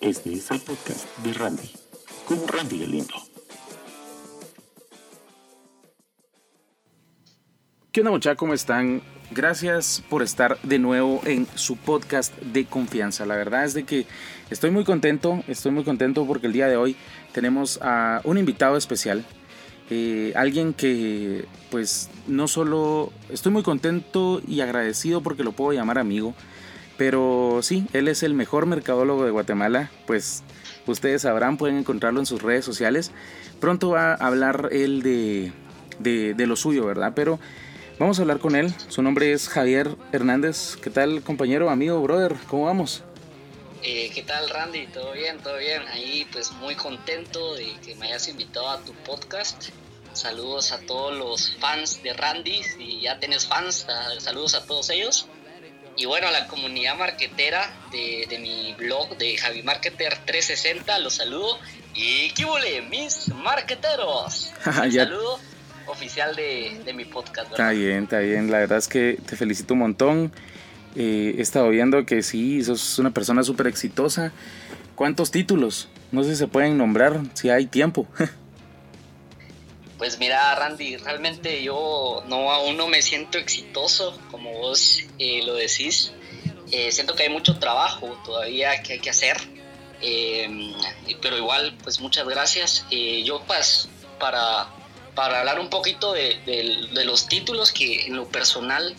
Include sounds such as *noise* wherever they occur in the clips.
Este es el podcast de Randy, con Randy el Lindo. ¿Qué onda muchachos? ¿Cómo están? Gracias por estar de nuevo en su podcast de confianza. La verdad es de que estoy muy contento, estoy muy contento porque el día de hoy tenemos a un invitado especial. Eh, alguien que pues no solo estoy muy contento y agradecido porque lo puedo llamar amigo, pero sí, él es el mejor mercadólogo de Guatemala, pues ustedes sabrán, pueden encontrarlo en sus redes sociales. Pronto va a hablar él de, de, lo suyo, ¿verdad? Pero vamos a hablar con él. Su nombre es Javier Hernández. ¿Qué tal, compañero, amigo, brother? ¿Cómo vamos? Eh, ¿Qué tal, Randy? ¿Todo bien? ¿Todo bien? Ahí, pues muy contento de que me hayas invitado a tu podcast. Saludos a todos los fans de Randy. Si ya tienes fans, saludos a todos ellos. Y bueno, a la comunidad marquetera de, mi blog de Javi Marketer 360, los saludo. Y qué vole, mis marqueteros. *laughs* Un saludo oficial de, mi podcast. Está bien, está bien. La verdad es que te felicito un montón. Eh, he estado viendo que sí, sos una persona súper exitosa. ¿Cuántos títulos? No sé si se pueden nombrar, si hay tiempo. *laughs* Pues mira, Randy, realmente yo no aún no me siento exitoso, como vos eh, lo decís. Eh, siento que hay mucho trabajo todavía que hay que hacer, em, pero igual, pues muchas gracias. Eh, yo pues para, para hablar un poquito de, de, los títulos que en lo personal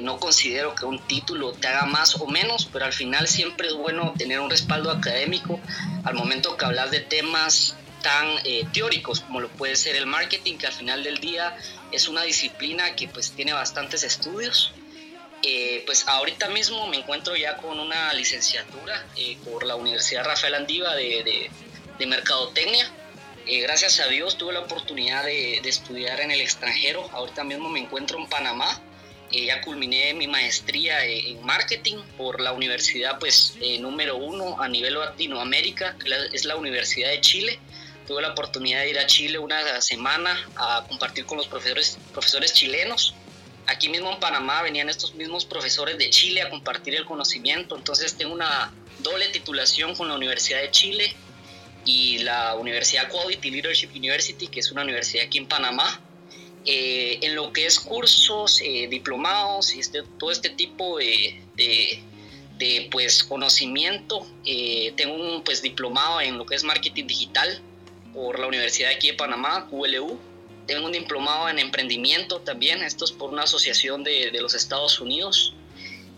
no considero que un título te haga más o menos, pero al final siempre es bueno tener un respaldo académico al momento que hablas de temas tan eh, teóricos como lo puede ser el marketing, que al final del día es una disciplina que pues tiene bastantes estudios. Eh, pues ahorita mismo me encuentro ya con una licenciatura eh, por la Universidad Rafael Andiva de, de, Mercadotecnia. gracias a Dios tuve la oportunidad de, de, estudiar en el extranjero. Ahorita mismo me encuentro en Panamá. ya culminé mi maestría en marketing por la universidad pues número uno a nivel Latinoamérica, que es la Universidad de Chile tuve la oportunidad de ir a Chile una semana a compartir con los profesores, profesores chilenos. Aquí mismo en Panamá venían estos mismos profesores de Chile a compartir el conocimiento, entonces tengo una doble titulación con la Universidad de Chile y la Universidad Quality Leadership University, que es una universidad aquí en Panamá. Eh, en lo que es cursos, eh, diplomados y este, todo este tipo de, de, pues, conocimiento, eh, tengo un pues, diplomado en lo que es marketing digital por la Universidad aquí de Panamá, ULU. Tengo un diplomado en emprendimiento también, esto es por una asociación de, de los Estados Unidos.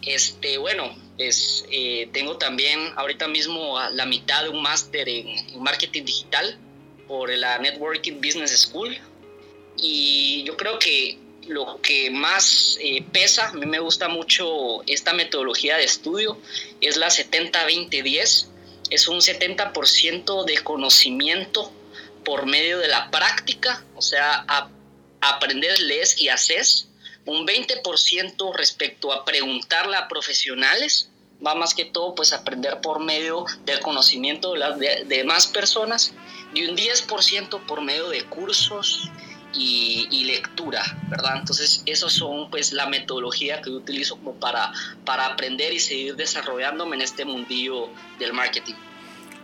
Este, bueno, pues eh, tengo también ahorita mismo la mitad de un máster en, marketing digital por la Networking Business School. Y yo creo que lo que más eh, pesa, a mí me gusta mucho esta metodología de estudio, es la 70-20-10. Es un 70% de conocimiento por medio de la práctica, o sea, a, aprender, lees y haces. Un 20% respecto a preguntarle a profesionales, va más que todo pues aprender por medio del conocimiento de las demás personas y un 10% por medio de cursos y, lectura, ¿verdad? Entonces, esos son pues la metodología que yo utilizo como para, para aprender y seguir desarrollándome en este mundillo del marketing.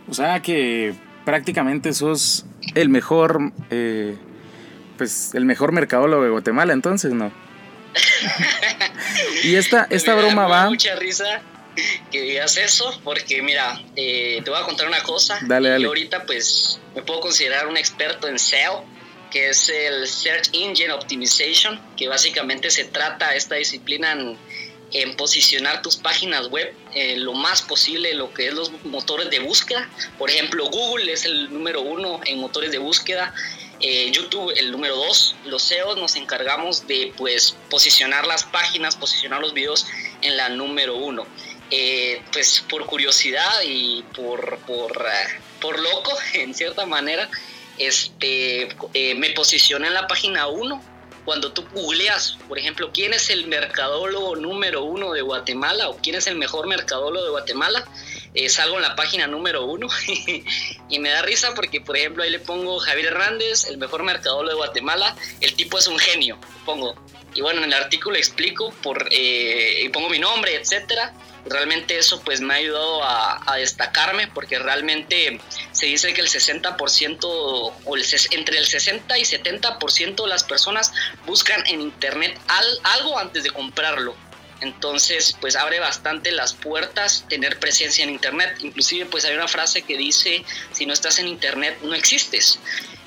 O sea que prácticamente sos el mejor, eh, pues el mejor mercadólogo de Guatemala, entonces, ¿no? *laughs* y esta, esta broma va... Mucha risa que digas eso, porque mira, eh, te voy a contar una cosa. Dale, dale. ahorita pues me puedo considerar un experto en SEO, que es el Search Engine Optimization, que básicamente se trata esta disciplina en en posicionar tus páginas web eh, lo más posible lo que es los motores de búsqueda. Por ejemplo, Google es el número uno en motores de búsqueda. Eh, YouTube el número dos. Los SEOs nos encargamos de pues posicionar las páginas, posicionar los videos en la número uno. Eh, pues por curiosidad y por, por, por loco, *laughs* en cierta manera, este, me posicioné en la página 1 cuando tú googleas, por ejemplo, quién es el mercadólogo número uno de Guatemala o quién es el mejor mercadólogo de Guatemala, eh, salgo en la página número uno *laughs* y me da risa porque, por ejemplo, ahí le pongo Javier Hernández, el mejor mercadólogo de Guatemala, el tipo es un genio, pongo. Y bueno, en el artículo explico por, eh, y pongo mi nombre, etcétera. Realmente eso pues me ha ayudado a, destacarme porque realmente se dice que el 60% o el, entre el 60 y 70% de las personas buscan en internet algo antes de comprarlo. Entonces, pues abre bastante las puertas tener presencia en Internet. Inclusive, pues hay una frase que dice, si no estás en Internet, no existes.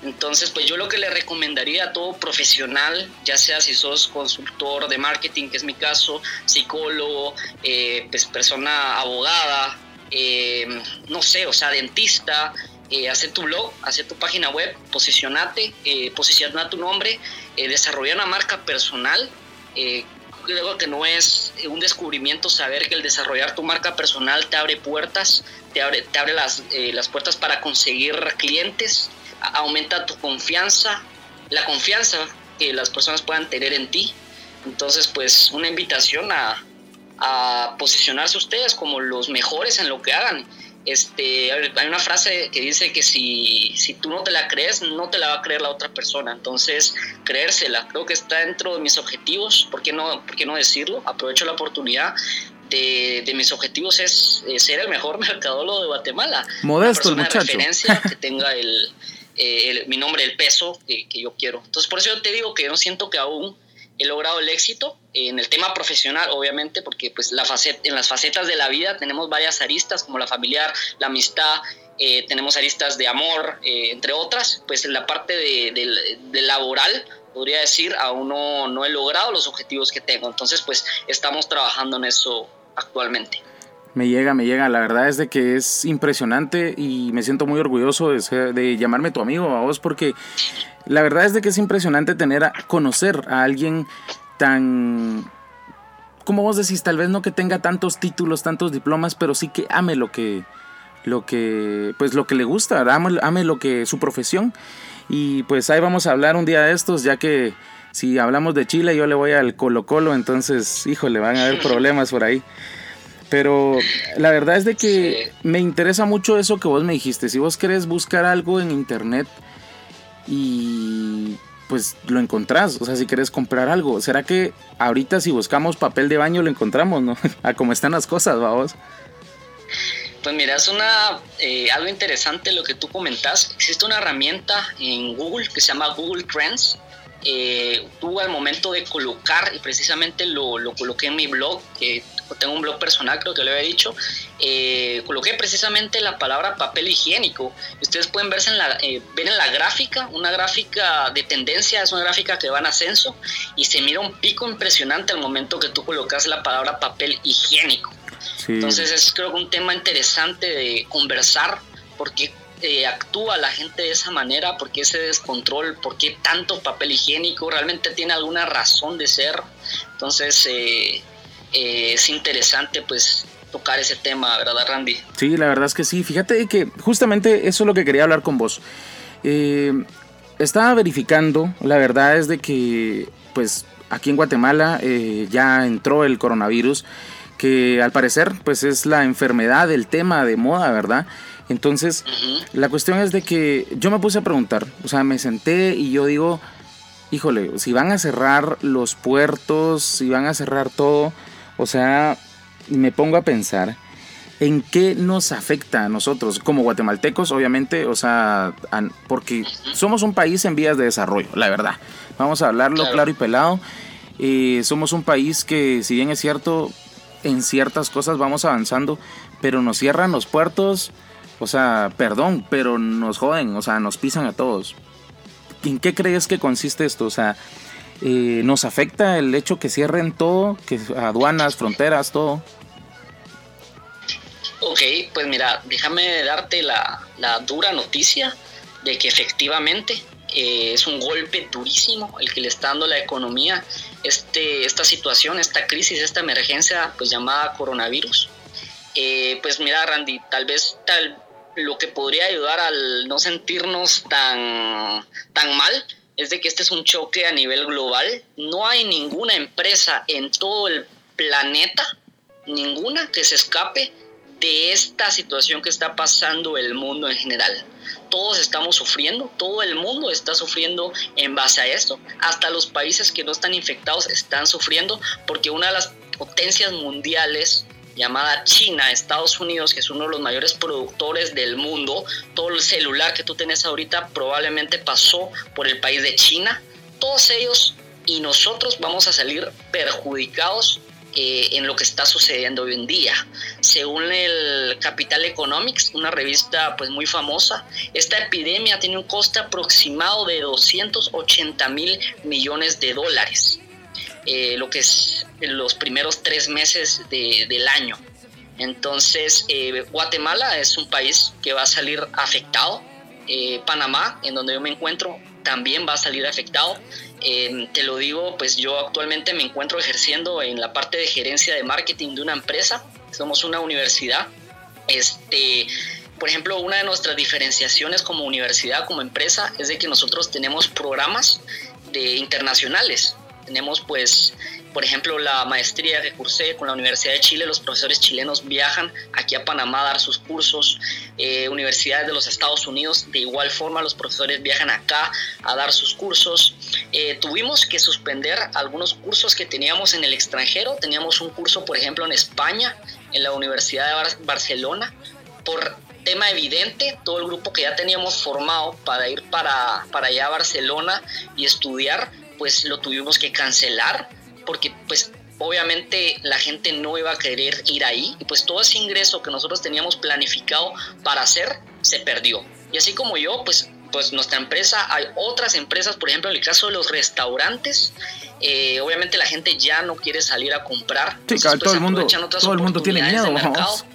Entonces, pues yo lo que le recomendaría a todo profesional, ya sea si sos consultor de marketing, que es mi caso, psicólogo, eh, pues persona abogada, eh, no sé, o sea, dentista, eh, tu blog, hacer tu página web, posicionate, eh, posiciona tu nombre, desarrolla una marca personal creo que no es un descubrimiento saber que el desarrollar tu marca personal te abre puertas, te abre, te abre las, eh, las puertas para conseguir clientes, aumenta tu confianza, la confianza que las personas puedan tener en ti. Entonces, pues una invitación a, a posicionarse ustedes como los mejores en lo que hagan este, hay una frase que dice que si, si tú no te la crees, no te la va a creer la otra persona. Entonces, creérsela, creo que está dentro de mis objetivos. ¿Por qué no, por qué no decirlo? Aprovecho la oportunidad. De, de mis objetivos es ser el mejor *laughs* mercadólogo de Guatemala. Modesto el muchacho. referencia que tenga el, *laughs* el, mi nombre, el peso que, yo quiero. Entonces, por eso yo te digo que no siento que aún he logrado el éxito en el tema profesional, obviamente, porque pues la faceta, en las facetas de la vida tenemos varias aristas, como la familiar, la amistad, eh, tenemos aristas de amor, eh, entre otras, pues en la parte de, laboral, podría decir, aún no, no he logrado los objetivos que tengo, entonces pues estamos trabajando en eso actualmente. Me llega, me llega. La verdad es de que es impresionante y me siento muy orgulloso de, llamarme tu amigo a vos porque la verdad es de que es impresionante tener a conocer a alguien tan como vos decís, tal vez no que tenga tantos títulos, tantos diplomas, pero sí que ame lo que lo que pues lo que le gusta, ame, ame lo que su profesión. Y pues ahí vamos a hablar un día de estos, ya que si hablamos de Chile, yo le voy al Colo Colo, entonces, híjole, van a haber problemas por ahí. Pero la verdad es de que me interesa mucho eso que vos me dijiste. Si vos querés buscar algo en internet, y pues lo encontrás, o sea, si quieres comprar algo, ¿será que ahorita si buscamos papel de baño lo encontramos, no? *laughs* A cómo están las cosas, vamos. Pues mira, es una, eh, algo interesante lo que tú comentas. Existe una herramienta en Google que se llama Google Trends. Eh, tú al momento de colocar, y precisamente lo, lo coloqué en mi blog, que tengo un blog personal, creo que lo había dicho, eh, coloqué precisamente la palabra papel higiénico. Ustedes pueden verse en la, eh, ver en la gráfica, una gráfica de tendencia, es una gráfica que va en ascenso y se mira un pico impresionante al momento que tú colocas la palabra papel higiénico. Entonces es creo que un tema interesante de conversar porque eh, actúa la gente de esa manera, porque ese descontrol, por qué tanto papel higiénico, realmente tiene alguna razón de ser. Entonces eh, eh, es interesante pues tocar ese tema, ¿verdad, Randy? Sí, la verdad es que sí. Fíjate que justamente eso es lo que quería hablar con vos. Eh, estaba verificando, la verdad es de que pues aquí en Guatemala eh, ya entró el coronavirus, que al parecer pues es la enfermedad, el tema de moda, ¿verdad? Entonces, la cuestión es de que yo me puse a preguntar, o sea, me senté y yo digo, híjole, si van a cerrar los puertos, si van a cerrar todo, o sea, me pongo a pensar en qué nos afecta a nosotros como guatemaltecos, obviamente, o sea, porque somos un país en vías de desarrollo, la verdad. Vamos a hablarlo claro, y pelado. Eh, somos un país que, si bien es cierto, en ciertas cosas vamos avanzando, pero nos cierran los puertos, o sea, perdón, pero nos joden, o sea, nos pisan a todos. ¿En qué crees que consiste esto? O sea, eh, nos afecta el hecho que cierren todo, que aduanas, fronteras, todo. Ok, pues mira, déjame darte la, dura noticia de que efectivamente eh, es un golpe durísimo el que le está dando la economía este, esta situación, esta crisis, esta emergencia pues llamada coronavirus. Eh, pues mira, Randy, tal vez tal, lo que podría ayudar al no sentirnos tan, tan mal es de que este es un choque a nivel global. No hay ninguna empresa en todo el planeta, ninguna que se escape de esta situación que está pasando el mundo en general. Todos estamos sufriendo, todo el mundo está sufriendo en base a esto. Hasta los países que no están infectados están sufriendo porque una de las potencias mundiales llamada China, Estados Unidos, que es uno de los mayores productores del mundo. Todo el celular que tú tienes ahorita probablemente pasó por el país de China. Todos ellos y nosotros vamos a salir perjudicados eh, en lo que está sucediendo hoy en día. Según el Capital Economics, una revista pues muy famosa, esta epidemia tiene un coste aproximado de 280 mil millones de dólares, eh, lo que es los primeros tres meses del año. Entonces, eh, Guatemala es un país que va a salir afectado. Panamá, en donde yo me encuentro, también va a salir afectado. Eh, te lo digo, pues yo actualmente me encuentro ejerciendo en la parte de gerencia de marketing de una empresa. Somos una universidad. Este, por ejemplo, una de nuestras diferenciaciones como universidad, como empresa, es de que nosotros tenemos programas de internacionales. Tenemos pues por ejemplo, la maestría que cursé con la Universidad de Chile, los profesores chilenos viajan aquí a Panamá a dar sus cursos, eh, universidades de los Estados Unidos, de igual forma los profesores viajan acá a dar sus cursos. Eh, tuvimos que suspender algunos cursos que teníamos en el extranjero, teníamos un curso, por ejemplo, en España, en la Universidad de Barcelona, por tema evidente, todo el grupo que ya teníamos formado para ir para, para allá a Barcelona y estudiar, pues lo tuvimos que cancelar porque pues obviamente la gente no iba a querer ir ahí y pues todo ese ingreso que nosotros teníamos planificado para hacer se perdió. Y así como yo, pues, pues nuestra empresa, hay otras empresas, por ejemplo en el caso de los restaurantes, eh, obviamente la gente ya no quiere salir a comprar. Sí, pues, todo, el mundo, todo el mundo tiene miedo, vamos,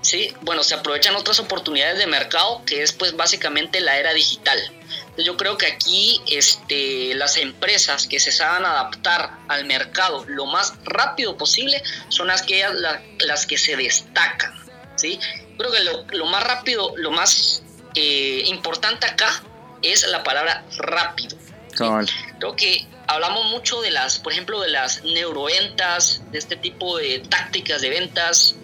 Sí, bueno, se aprovechan otras oportunidades de mercado que es pues básicamente la era digital yo creo que aquí este, las empresas que se saben adaptar al mercado lo más rápido posible son aquellas las que se destacan. ¿sí? Creo que lo, más rápido, lo más eh, importante acá es la palabra rápido. Creo que hablamos mucho de las, por ejemplo, de las neuroventas, de este tipo de tácticas de ventas,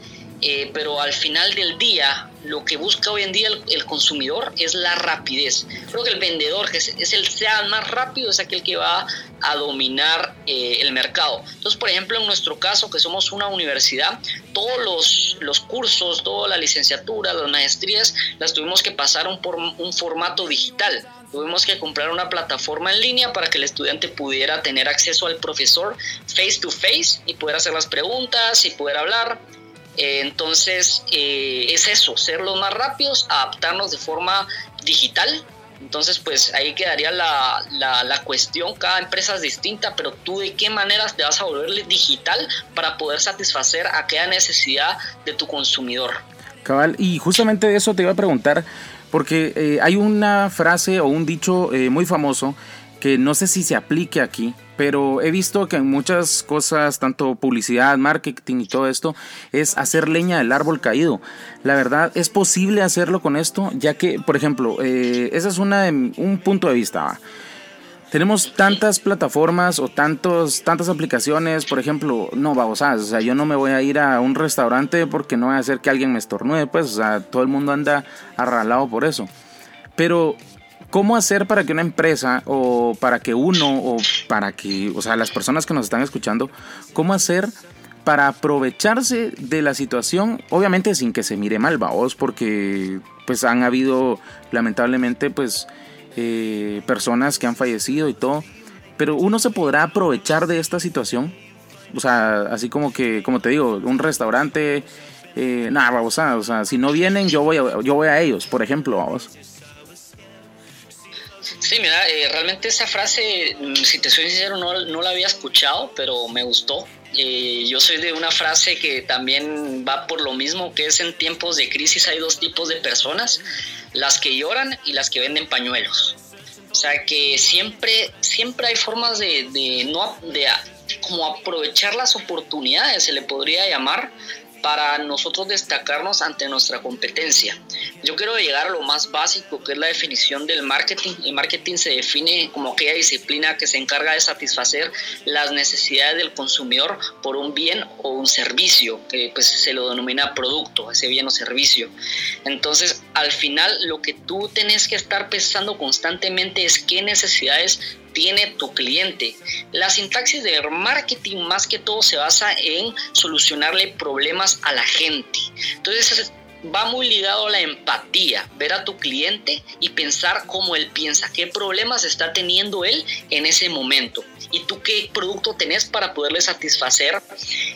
eh, pero al final del día lo que busca hoy en día el, consumidor es la rapidez. Creo que el vendedor, que es, el sea más rápido, es aquel que va a dominar eh, el mercado. Entonces, por ejemplo, en nuestro caso, que somos una universidad, todos los, los cursos, toda la licenciatura, las maestrías, las tuvimos que pasar por un formato digital. Tuvimos que comprar una plataforma en línea para que el estudiante pudiera tener acceso al profesor face to face y poder hacer las preguntas y poder hablar. Eh, entonces, eh, es eso, ser los más rápidos, adaptarnos de forma digital. Entonces, pues ahí quedaría la, la, cuestión, cada empresa es distinta, pero tú de qué maneras te vas a volver digital para poder satisfacer aquella necesidad de tu consumidor. Cabal, y justamente de eso te iba a preguntar, porque eh, hay una frase o un dicho muy famoso que no sé si se aplique aquí, pero he visto que en muchas cosas, tanto publicidad, marketing y todo esto, es hacer leña del árbol caído. La verdad, es posible hacerlo con esto, ya que, por ejemplo, eh, ese es una, un punto de vista. Tenemos tantas plataformas o tantos, tantas aplicaciones, por ejemplo, no, vamos, o sea, yo no me voy a ir a un restaurante porque no voy a hacer que alguien me estornude, pues, o sea, todo el mundo anda arralado por eso. Pero ¿Cómo hacer para que una empresa o para que uno o para que, o sea, las personas que nos están escuchando, cómo hacer para aprovecharse de la situación, obviamente sin que se mire mal, vaos, porque pues han habido lamentablemente pues eh, personas que han fallecido y todo, pero uno se podrá aprovechar de esta situación, o sea, así como que, como te digo, un restaurante, eh, nada, vamos o sea, si no vienen yo voy a, yo voy a ellos, por ejemplo, vamos. Sí, mira, eh, realmente esa frase, mm, si te soy sincero, no, la había escuchado, pero me gustó. Eh, yo soy de una frase que también va por lo mismo, que es en tiempos de crisis hay dos tipos de personas, las que lloran y las que venden pañuelos. O sea que siempre, siempre hay formas de, de no de como aprovechar las oportunidades, se le podría llamar, para nosotros destacarnos ante nuestra competencia. Yo quiero llegar a lo más básico, que es la definición del marketing. El marketing se define como aquella disciplina que se encarga de satisfacer las necesidades del consumidor por un bien o un servicio, que pues se lo denomina producto, ese bien o servicio. Entonces, al final, lo que tú tenés que estar pensando constantemente es qué necesidades tiene tu cliente. La sintaxis de marketing más que todo se basa en solucionarle problemas a la gente. Entonces va muy ligado a la empatía, ver a tu cliente y pensar cómo él piensa, qué problemas está teniendo él en ese momento y tú qué producto tenés para poderle satisfacer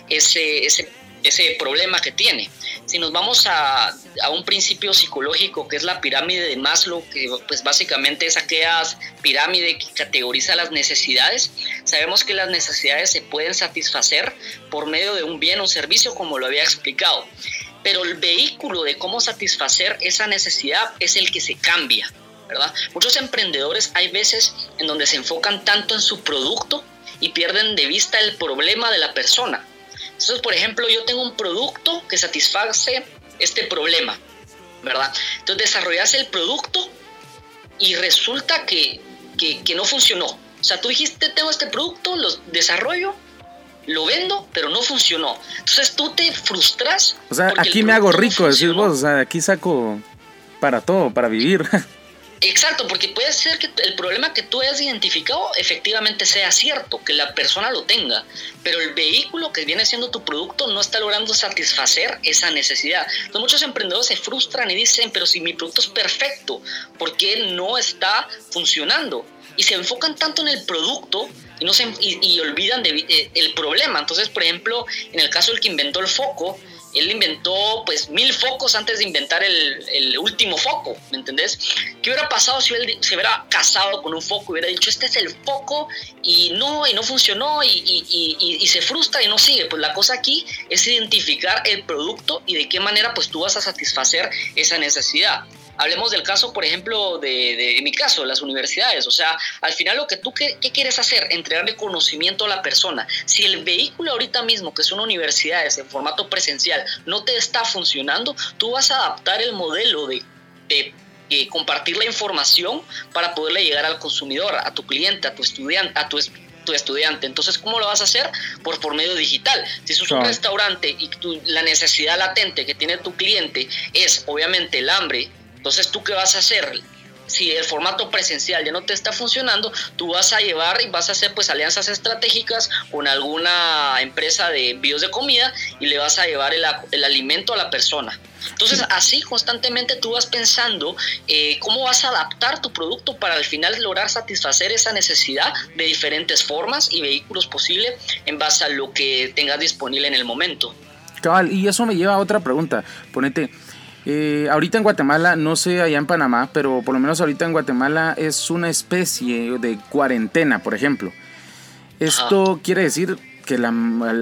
ese, ese ese problema que tiene. Si nos vamos a, a, un principio psicológico que es la pirámide de Maslow, que pues básicamente es aquella pirámide que categoriza las necesidades, sabemos que las necesidades se pueden satisfacer por medio de un bien o servicio como lo había explicado. Pero el vehículo de cómo satisfacer esa necesidad es el que se cambia, ¿verdad? Muchos emprendedores hay veces en donde se enfocan tanto en su producto y pierden de vista el problema de la persona entonces, por ejemplo, yo tengo un producto que satisface este problema, ¿verdad? Entonces desarrollas el producto y resulta que, que, no funcionó. O sea, tú dijiste, tengo este producto, lo desarrollo, lo vendo, pero no funcionó. Entonces tú te frustras. O sea, aquí me hago rico, decís vos, o sea, aquí saco para todo, para vivir. *laughs* Exacto, porque puede ser que el problema que tú hayas identificado efectivamente sea cierto, que la persona lo tenga, pero el vehículo que viene siendo tu producto no está logrando satisfacer esa necesidad. Entonces muchos emprendedores se frustran y dicen, pero si mi producto es perfecto, ¿por qué no está funcionando? Y se enfocan tanto en el producto y, olvidan eh, el problema. Entonces, por ejemplo, en el caso del que inventó el foco, él inventó pues mil focos antes de inventar el, último foco, ¿me entendés? ¿Qué hubiera pasado si él se hubiera casado con un foco y hubiera dicho, este es el foco y no, y no funcionó y, y, se frustra y no sigue? Pues la cosa aquí es identificar el producto y de qué manera pues tú vas a satisfacer esa necesidad. Hablemos del caso, por ejemplo, de, mi caso, las universidades. O sea, al final lo que tú qué, quieres hacer, entregarle conocimiento a la persona. Si el vehículo ahorita mismo, que son universidades en formato presencial, no te está funcionando, tú vas a adaptar el modelo de, de compartir la información para poderle llegar al consumidor, a tu cliente, a tu estudiante, a tu tu estudiante. Entonces, ¿cómo lo vas a hacer? Por, por medio digital. Si es un restaurante y la necesidad latente que tiene tu cliente es obviamente el hambre entonces, ¿tú qué vas a hacer? Si el formato presencial ya no te está funcionando, tú vas a llevar y vas a hacer pues alianzas estratégicas con alguna empresa de envíos de comida y le vas a llevar el, alimento a la persona. Entonces, así constantemente tú vas pensando eh, cómo vas a adaptar tu producto para al final lograr satisfacer esa necesidad de diferentes formas y vehículos posibles en base a lo que tengas disponible en el momento. Cabal, y eso me lleva a otra pregunta. Ponete, eh, ahorita en Guatemala, no sé allá en Panamá, pero por lo menos ahorita en Guatemala es una especie de cuarentena, por ejemplo. Esto quiere decir que la,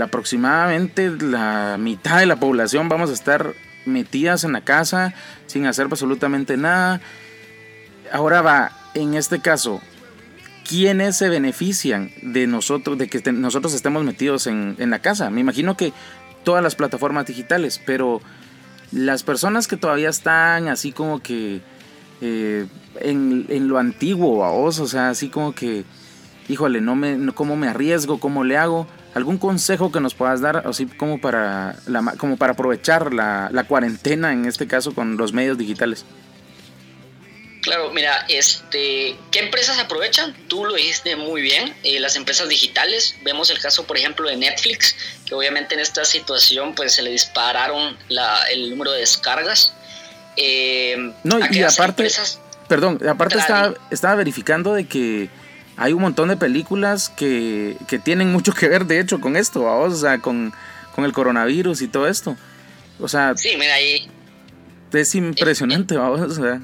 aproximadamente la mitad de la población vamos a estar metidas en la casa sin hacer absolutamente nada. Ahora va, en este caso, ¿quiénes se benefician de nosotros, de que nosotros estemos metidos en, en la casa? Me imagino que todas las plataformas digitales, pero las personas que todavía están así como que eh, en, lo antiguo, a vos, o sea, así como que, híjole, no me, ¿cómo me arriesgo? ¿Cómo le hago? ¿Algún consejo que nos puedas dar, así como para, la, como para aprovechar la, la cuarentena, en este caso, con los medios digitales? Claro, mira, este, ¿qué empresas aprovechan? Tú lo dijiste muy bien, eh, las empresas digitales. Vemos el caso, por ejemplo, de Netflix, que obviamente en esta situación pues se le dispararon el número de descargas. Eh, no, y aparte, perdón, aparte estaba, estaba, verificando de que hay un montón de películas que, que tienen mucho que ver, de hecho, con esto, o sea, con, con el coronavirus y todo esto. O sea, sí, mira, ahí, es impresionante, vamos, o sea.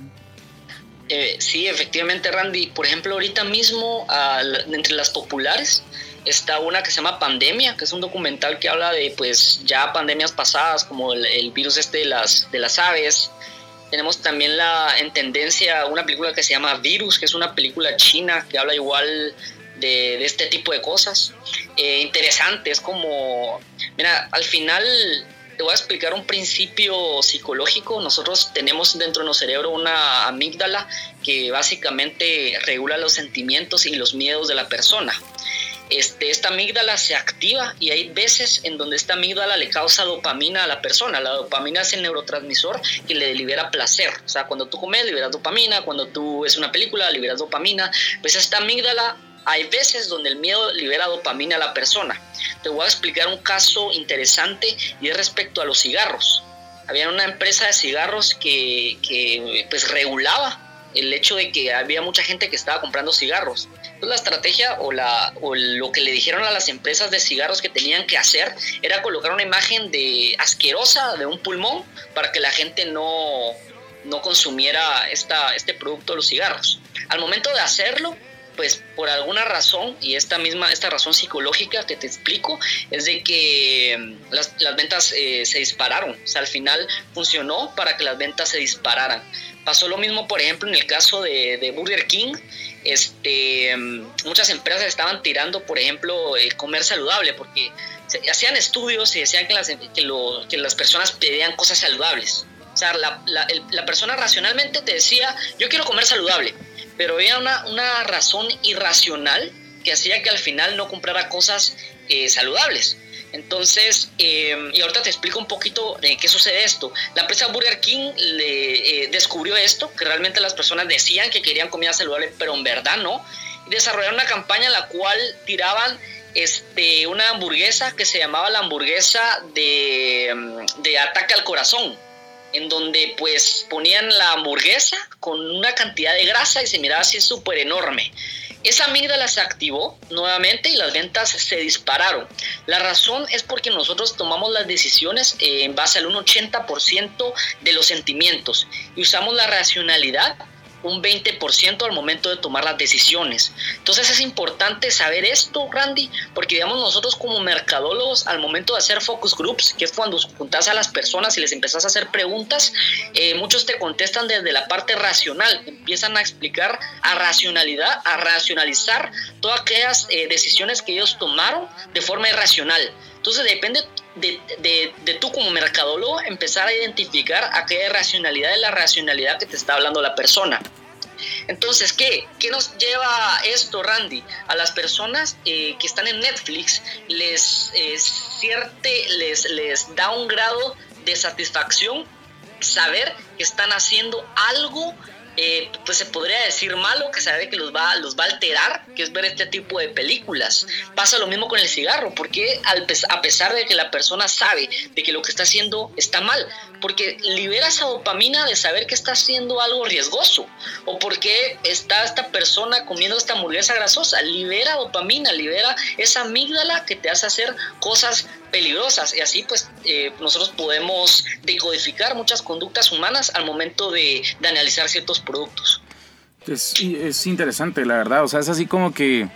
Eh, sí, efectivamente, Randy. Por ejemplo, ahorita mismo, entre las populares, está una que se llama Pandemia, que es un documental que habla de, pues, ya pandemias pasadas, como el, virus este de las, de las aves. Tenemos también la, en tendencia una película que se llama Virus, que es una película china que habla igual de, este tipo de cosas. Eh, interesante, es como, mira, al final te voy a explicar un principio psicológico. Nosotros tenemos dentro de nuestro cerebro una amígdala que básicamente regula los sentimientos y los miedos de la persona. Este, esta amígdala se activa y hay veces en donde esta amígdala le causa dopamina a la persona. La dopamina es el neurotransmisor que le libera placer. O sea, cuando tú comes, liberas dopamina. Cuando tú ves una película, liberas dopamina. Pues esta amígdala hay veces donde el miedo libera dopamina a la persona. Te voy a explicar un caso interesante y es respecto a los cigarros. Había una empresa de cigarros que, que pues regulaba el hecho de que había mucha gente que estaba comprando cigarros. Entonces la estrategia o, o lo que le dijeron a las empresas de cigarros que tenían que hacer era colocar una imagen de asquerosa de un pulmón para que la gente no, no consumiera esta, este producto de los cigarros. Al momento de hacerlo, pues por alguna razón, y esta misma, esta razón psicológica que te explico, es de que mm, las, ventas eh, se dispararon. O sea, al final funcionó para que las ventas se dispararan. Pasó lo mismo, por ejemplo, en el caso de, Burger King. Este, mm, muchas empresas estaban tirando, por ejemplo, el comer saludable, porque se, hacían estudios y decían que las, que las personas pedían cosas saludables. O sea, la, la, el, la persona racionalmente te decía, yo quiero comer saludable pero había una, una razón irracional que hacía que al final no comprara cosas eh, saludables. Entonces, eh, y ahorita te explico un poquito de qué sucede esto. La empresa Burger King le, eh, descubrió esto, que realmente las personas decían que querían comida saludable, pero en verdad no. Y desarrollaron una campaña en la cual tiraban este, una hamburguesa que se llamaba la hamburguesa de, de ataque al corazón en donde pues ponían la hamburguesa con una cantidad de grasa y se miraba así súper enorme. Esa amígdala se activó nuevamente y las ventas se dispararon. La razón es porque nosotros tomamos las decisiones eh, en base al 80% de los sentimientos y usamos la racionalidad un 20% al momento de tomar las decisiones. Entonces es importante saber esto, Randy, porque digamos nosotros como mercadólogos al momento de hacer focus groups, que es cuando juntas a las personas y les empezás a hacer preguntas, eh, muchos te contestan desde la parte racional, empiezan a explicar a racionalidad, a racionalizar todas aquellas eh, decisiones que ellos tomaron de forma irracional. Entonces depende de, de, de, tú como mercadólogo empezar a identificar aquella racionalidad de la racionalidad que te está hablando la persona. Entonces, ¿qué? ¿Qué nos lleva esto, Randy? A las personas eh, que están en Netflix les, eh, cierte, les, les da un grado de satisfacción saber que están haciendo algo eh, pues se podría decir malo, que sabe que los va, los va a alterar, que es ver este tipo de películas. Pasa lo mismo con el cigarro, porque al, a pesar de que la persona sabe de que lo que está haciendo está mal, porque libera esa dopamina de saber que está haciendo algo riesgoso, o porque está esta persona comiendo esta hamburguesa grasosa, libera dopamina, libera esa amígdala que te hace hacer cosas peligrosas y así pues eh, nosotros podemos decodificar muchas conductas humanas al momento de, analizar ciertos productos. Es, interesante, la verdad, o sea, es así como que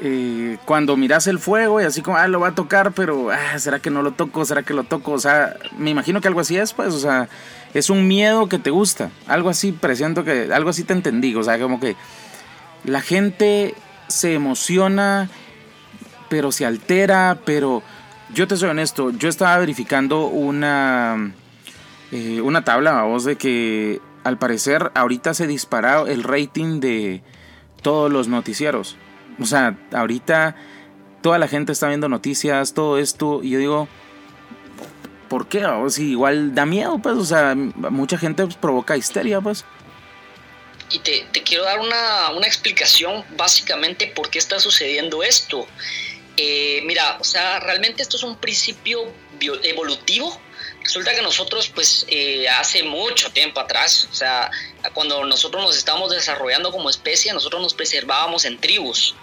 eh, cuando miras el fuego y así como, ah, lo va a tocar, pero, ah, ¿será que no lo toco? ¿Será que lo toco? O sea, me imagino que algo así es, pues, o sea, es un miedo que te gusta, algo así, presiento que, algo así te entendí, o sea, como que la gente se emociona, pero se altera, pero yo te soy honesto, yo estaba verificando una, eh, una tabla, vamos, de que al parecer ahorita se disparó el rating de todos los noticieros. O sea, ahorita toda la gente está viendo noticias, todo esto, y yo digo, ¿por qué? O si igual da miedo, pues, o sea, mucha gente pues, provoca histeria, pues. Y te, quiero dar una, una, explicación básicamente por qué está sucediendo esto. Eh, mira, o sea, realmente esto es un principio evolutivo. Resulta que nosotros, pues, eh, hace mucho tiempo atrás, o sea, cuando nosotros nos estábamos desarrollando como especie, nosotros nos preservábamos en tribus.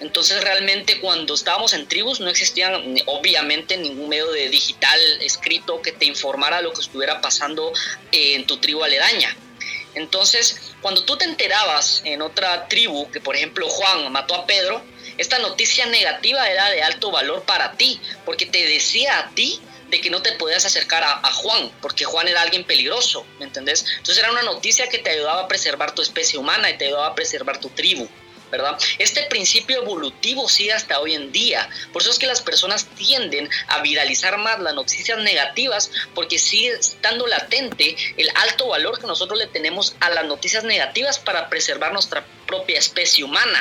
Entonces realmente cuando estábamos en tribus no existía obviamente ningún medio de digital escrito que te informara lo que estuviera pasando en tu tribu aledaña. Entonces, cuando tú te enterabas en otra tribu que por ejemplo Juan mató a Pedro, esta noticia negativa era de alto valor para ti, porque te decía a ti de que no te podías acercar a, a, Juan, porque Juan era alguien peligroso, ¿me entendés? Entonces era una noticia que te ayudaba a preservar tu especie humana y te ayudaba a preservar tu tribu. Este principio evolutivo sigue hasta hoy en día. Por eso es que las personas tienden a viralizar más las noticias negativas porque sigue estando latente el alto valor que nosotros le tenemos a las noticias negativas para preservar nuestra propia especie humana.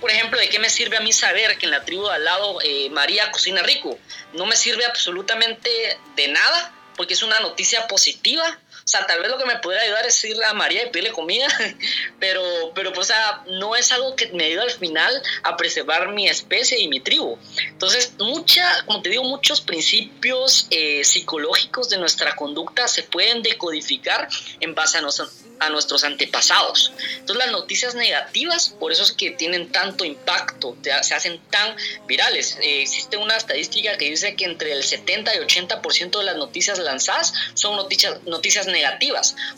Por ejemplo, ¿de qué me sirve a mí saber que en la tribu de al lado eh, María cocina rico? No me sirve absolutamente de nada porque es una noticia positiva O sea, tal vez lo que me pudiera ayudar es ir a María y pedirle comida, *laughs* pero, pero pues, o sea, no es algo que me ayude al final a preservar mi especie y mi tribu. Entonces, mucha, como te digo, muchos principios eh, psicológicos de nuestra conducta se pueden decodificar en base a, a nuestros antepasados. Entonces, las noticias negativas, por eso es que tienen tanto impacto, se hacen tan virales. Eh, existe una estadística que dice que entre el 70 y 80% de las noticias lanzadas son noticias, noticias negativas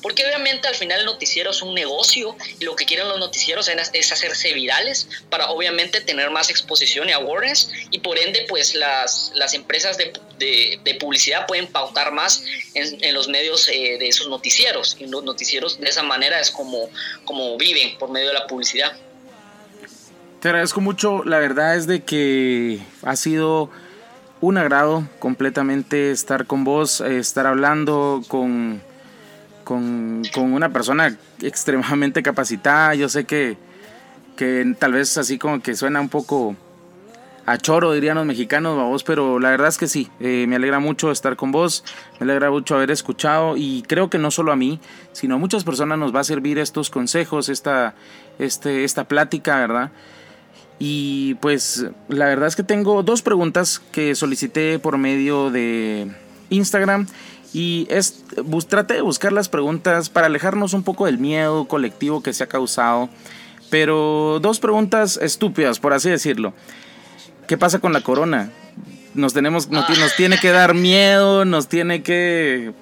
porque obviamente al final el noticiero es un negocio y lo que quieren los noticieros es hacerse virales para obviamente tener más exposición y awareness y por ende pues las, las empresas de, de, publicidad pueden pautar más en, en los medios eh, de esos noticieros y los noticieros de esa manera es como, como viven por medio de la publicidad. Te agradezco mucho, la verdad es de que ha sido un agrado completamente estar con vos, eh, estar hablando con con, una persona extremadamente capacitada. Yo sé que, que tal vez así como que suena un poco a choro, dirían los mexicanos, vos, pero la verdad es que sí, eh, me alegra mucho estar con vos, me alegra mucho haber escuchado y creo que no solo a mí, sino a muchas personas nos va a servir estos consejos, esta, este, esta plática, ¿verdad? Y pues la verdad es que tengo dos preguntas que solicité por medio de Instagram y es, trate de buscar las preguntas para alejarnos un poco del miedo colectivo que se ha causado. Pero dos preguntas estúpidas, por así decirlo. ¿Qué pasa con la corona? Nos, tenemos, nos, nos tiene que dar miedo, nos tiene que...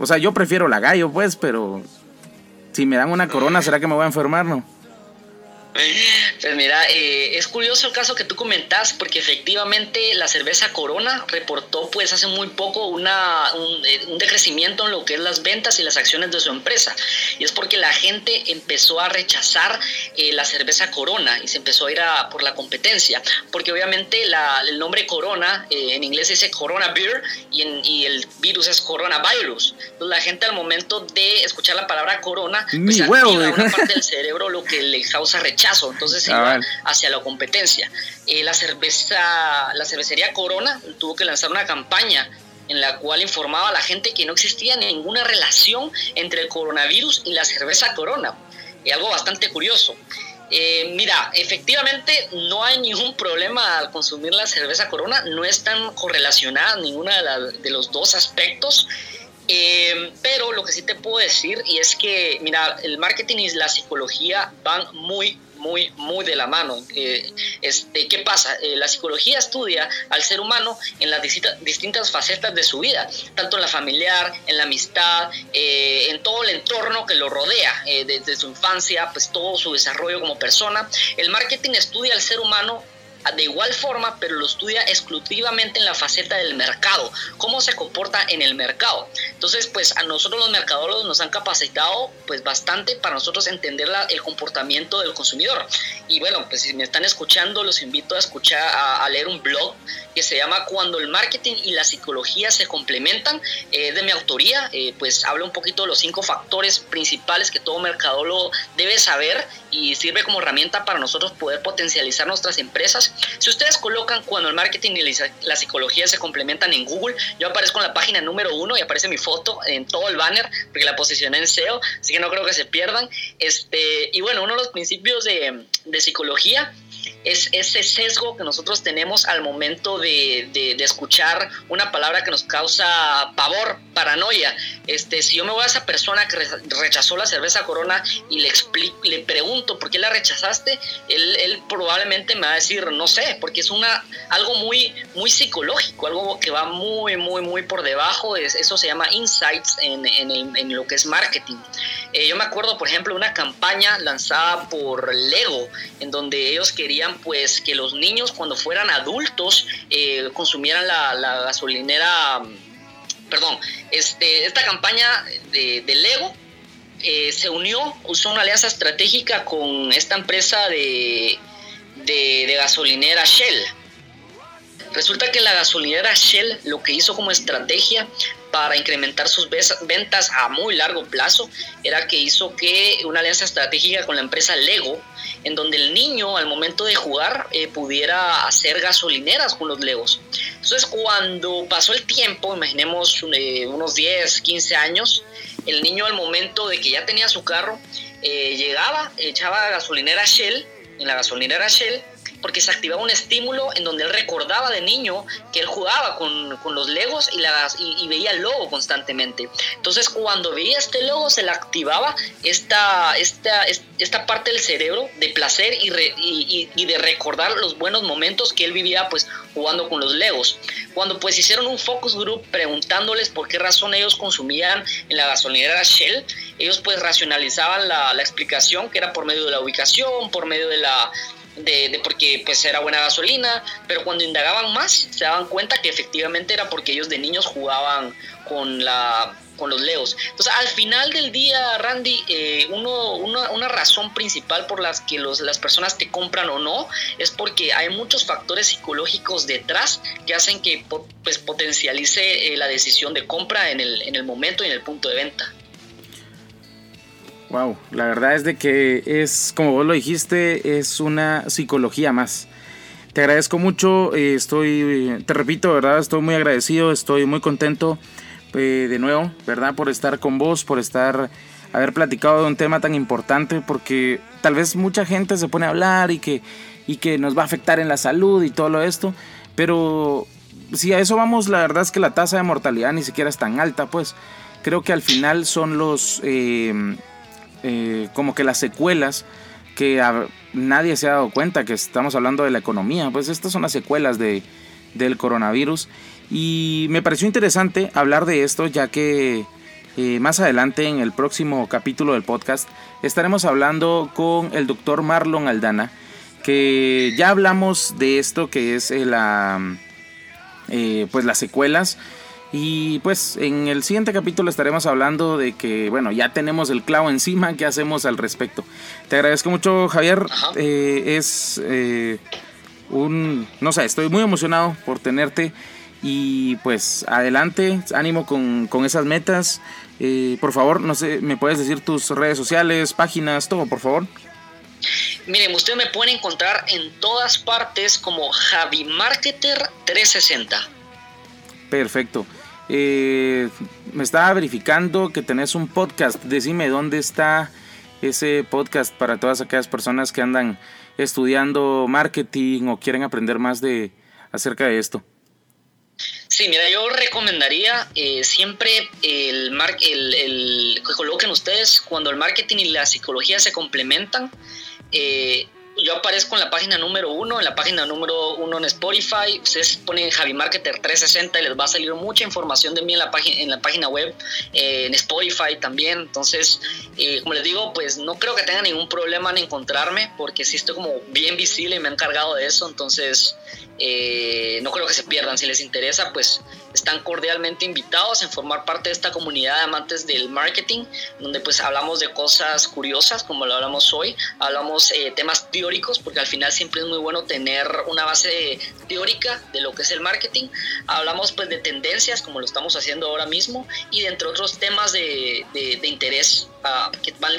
O sea, yo prefiero la gallo, pues, pero si me dan una corona, ¿será que me voy a enfermar, no? Pues mira, eh, es curioso el caso que tú comentas porque efectivamente la cerveza Corona reportó pues hace muy poco una, eh, un, decrecimiento en lo que es las ventas y las acciones de su empresa. Y es porque la gente empezó a rechazar eh, la cerveza Corona y se empezó a ir a, por la competencia. Porque obviamente el nombre Corona en inglés dice Corona Beer y, y, el virus es Coronavirus. Entonces la gente al momento de escuchar la palabra Corona, pues activa una parte del *laughs* cerebro lo que le causa rechazo entonces hacia la competencia. Eh, la, cerveza, la cervecería Corona tuvo que lanzar una campaña en la cual informaba a la gente que no existía ninguna relación entre el coronavirus y la cerveza Corona. Y algo bastante curioso. Eh, mira, efectivamente no hay ningún problema al consumir la cerveza Corona, no están correlacionadas ninguna de, de los dos aspectos. Eh, pero lo que sí te puedo decir y es que, mira, el marketing y la psicología van muy, muy, muy de la mano. Eh, este, ¿Qué pasa? Eh, la psicología estudia al ser humano en las distintas facetas de su vida, tanto en la familiar, en la amistad, en todo el entorno que lo rodea, desde su infancia, pues todo su desarrollo como persona. El marketing estudia al ser humano de igual forma, pero lo estudia exclusivamente en la faceta del mercado, cómo se comporta en el mercado. Entonces, pues a nosotros los mercadólogos nos han capacitado pues bastante para nosotros entender el comportamiento del consumidor. Y bueno, pues si me están escuchando, los invito a escuchar, a, leer un blog que se llama Cuando el marketing y la psicología se complementan, eh, de mi autoría, eh, pues habla un poquito de los cinco factores principales que todo mercadólogo debe saber y sirve como herramienta para nosotros poder potencializar nuestras empresas si ustedes colocan cuando el marketing y la psicología se complementan en Google, yo aparezco en la página número uno y aparece mi foto en todo el banner porque la posicioné en SEO, así que no creo que se pierdan. Este, y bueno, uno de los principios de, de psicología es ese sesgo que nosotros tenemos al momento de, de, escuchar una palabra que nos causa pavor, paranoia. Este, si yo me voy a esa persona que rechazó la cerveza Corona y le explico, le pregunto por qué la rechazaste, él, él, probablemente me va a decir, no sé, porque es una, algo muy, muy psicológico, algo que va muy, muy, muy por debajo. Es, eso se llama insights en, en lo que es marketing. Eh, yo me acuerdo, por ejemplo, una campaña lanzada por Lego, en donde ellos querían pues que los niños cuando fueran adultos eh, consumieran la, gasolinera, perdón, este, esta campaña de, Lego eh, se unió, usó una alianza estratégica con esta empresa de, de, gasolinera Shell. Resulta que la gasolinera Shell lo que hizo como estrategia para incrementar sus ventas a muy largo plazo era que hizo que una alianza estratégica con la empresa Lego en donde el niño al momento de jugar eh, pudiera hacer gasolineras con los legos. Entonces cuando pasó el tiempo, imaginemos eh, unos 10, 15 años, el niño al momento de que ya tenía su carro, eh, llegaba, echaba gasolinera Shell, en la gasolinera Shell, porque se activaba un estímulo en donde él recordaba de niño que él jugaba con, con los legos y, veía el logo constantemente. Entonces cuando veía este logo se le activaba esta, esta, esta parte del cerebro de placer y, de recordar los buenos momentos que él vivía pues jugando con los legos. Cuando pues hicieron un focus group preguntándoles por qué razón ellos consumían en la gasolinera Shell, ellos pues racionalizaban la explicación que era por medio de la ubicación, por medio de la de, porque pues era buena gasolina, pero cuando indagaban más se daban cuenta que efectivamente era porque ellos de niños jugaban con la con los leos. Entonces, al final del día, Randy, eh, uno, una, razón principal por las que los, las personas te compran o no es porque hay muchos factores psicológicos detrás que hacen que pues, potencialice eh, la decisión de compra en el, en el momento y en el punto de venta. Wow, la verdad es de que es, como vos lo dijiste, es una psicología más. Te agradezco mucho, eh, estoy, te repito, ¿verdad? Estoy muy agradecido, estoy muy contento eh, de nuevo, ¿verdad? Por estar con vos, por estar, haber platicado de un tema tan importante, porque tal vez mucha gente se pone a hablar y que, y que nos va a afectar en la salud y todo lo esto, pero si a eso vamos, la verdad es que la tasa de mortalidad ni siquiera es tan alta, pues creo que al final son los... Eh, eh, como que las secuelas que nadie se ha dado cuenta que estamos hablando de la economía, pues estas son las secuelas de, del coronavirus. Y me pareció interesante hablar de esto ya que eh, más adelante en el próximo capítulo del podcast estaremos hablando con el doctor Marlon Aldana que ya hablamos de esto que es eh, la, pues las secuelas y pues en el siguiente capítulo estaremos hablando de que, bueno, ya tenemos el clavo encima, ¿qué hacemos al respecto? Te agradezco mucho, Javier. Eh, es eh, un, no sé, estoy muy emocionado por tenerte. Y pues adelante, ánimo con, esas metas. Eh, por favor, no sé, ¿me puedes decir tus redes sociales, páginas, todo, por favor? Miren, usted me puede encontrar en todas partes como Javi Marketer 360. Perfecto. Eh, me estaba verificando que tenés un podcast. Decime dónde está ese podcast para todas aquellas personas que andan estudiando marketing o quieren aprender más de acerca de esto. Sí, mira, yo recomendaría eh, siempre el, el, el, que coloquen ustedes cuando el marketing y la psicología se complementan. Eh, yo aparezco en la página número uno, en la página número uno en Spotify. Ustedes ponen Javi Marketer 360 y les va a salir mucha información de mí en la página, en la página web, eh, en Spotify también. Entonces, eh, como les digo, pues no creo que tengan ningún problema en encontrarme porque sí estoy como bien visible y me han encargado de eso. Entonces, eh, no creo que se pierdan. Si les interesa, pues están cordialmente invitados en formar parte de esta comunidad de amantes del marketing, donde pues hablamos de cosas curiosas, como lo hablamos hoy, hablamos eh, temas teóricos, porque al final siempre es muy bueno tener una base teórica de lo que es el marketing. Hablamos pues de tendencias, como lo estamos haciendo ahora mismo, y de entre otros temas de, interés ah, que van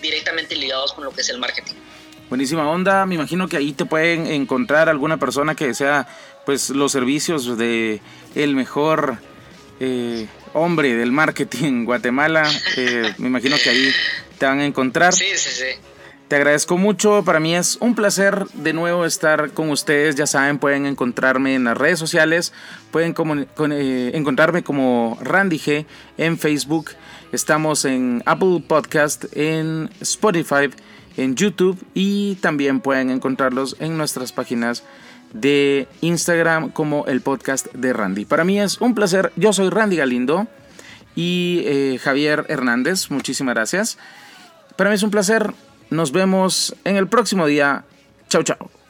directamente ligados con lo que es el marketing. Buenísima onda, me imagino que ahí te pueden encontrar alguna persona que desea pues los servicios de el mejor eh, hombre del marketing en Guatemala. Eh, me imagino que ahí te van a encontrar. Sí, sí, sí. Te agradezco mucho, para mí es un placer de nuevo estar con ustedes, ya saben, pueden encontrarme en las redes sociales, pueden eh, encontrarme como Randy G en Facebook, estamos en Apple Podcast, en Spotify, en YouTube y también pueden encontrarlos en nuestras páginas de Instagram como el podcast de Randy. Para mí es un placer, yo soy Randy Galindo y eh, Javier Hernández, muchísimas gracias. Para mí es un placer, nos vemos en el próximo día. Chao, chao.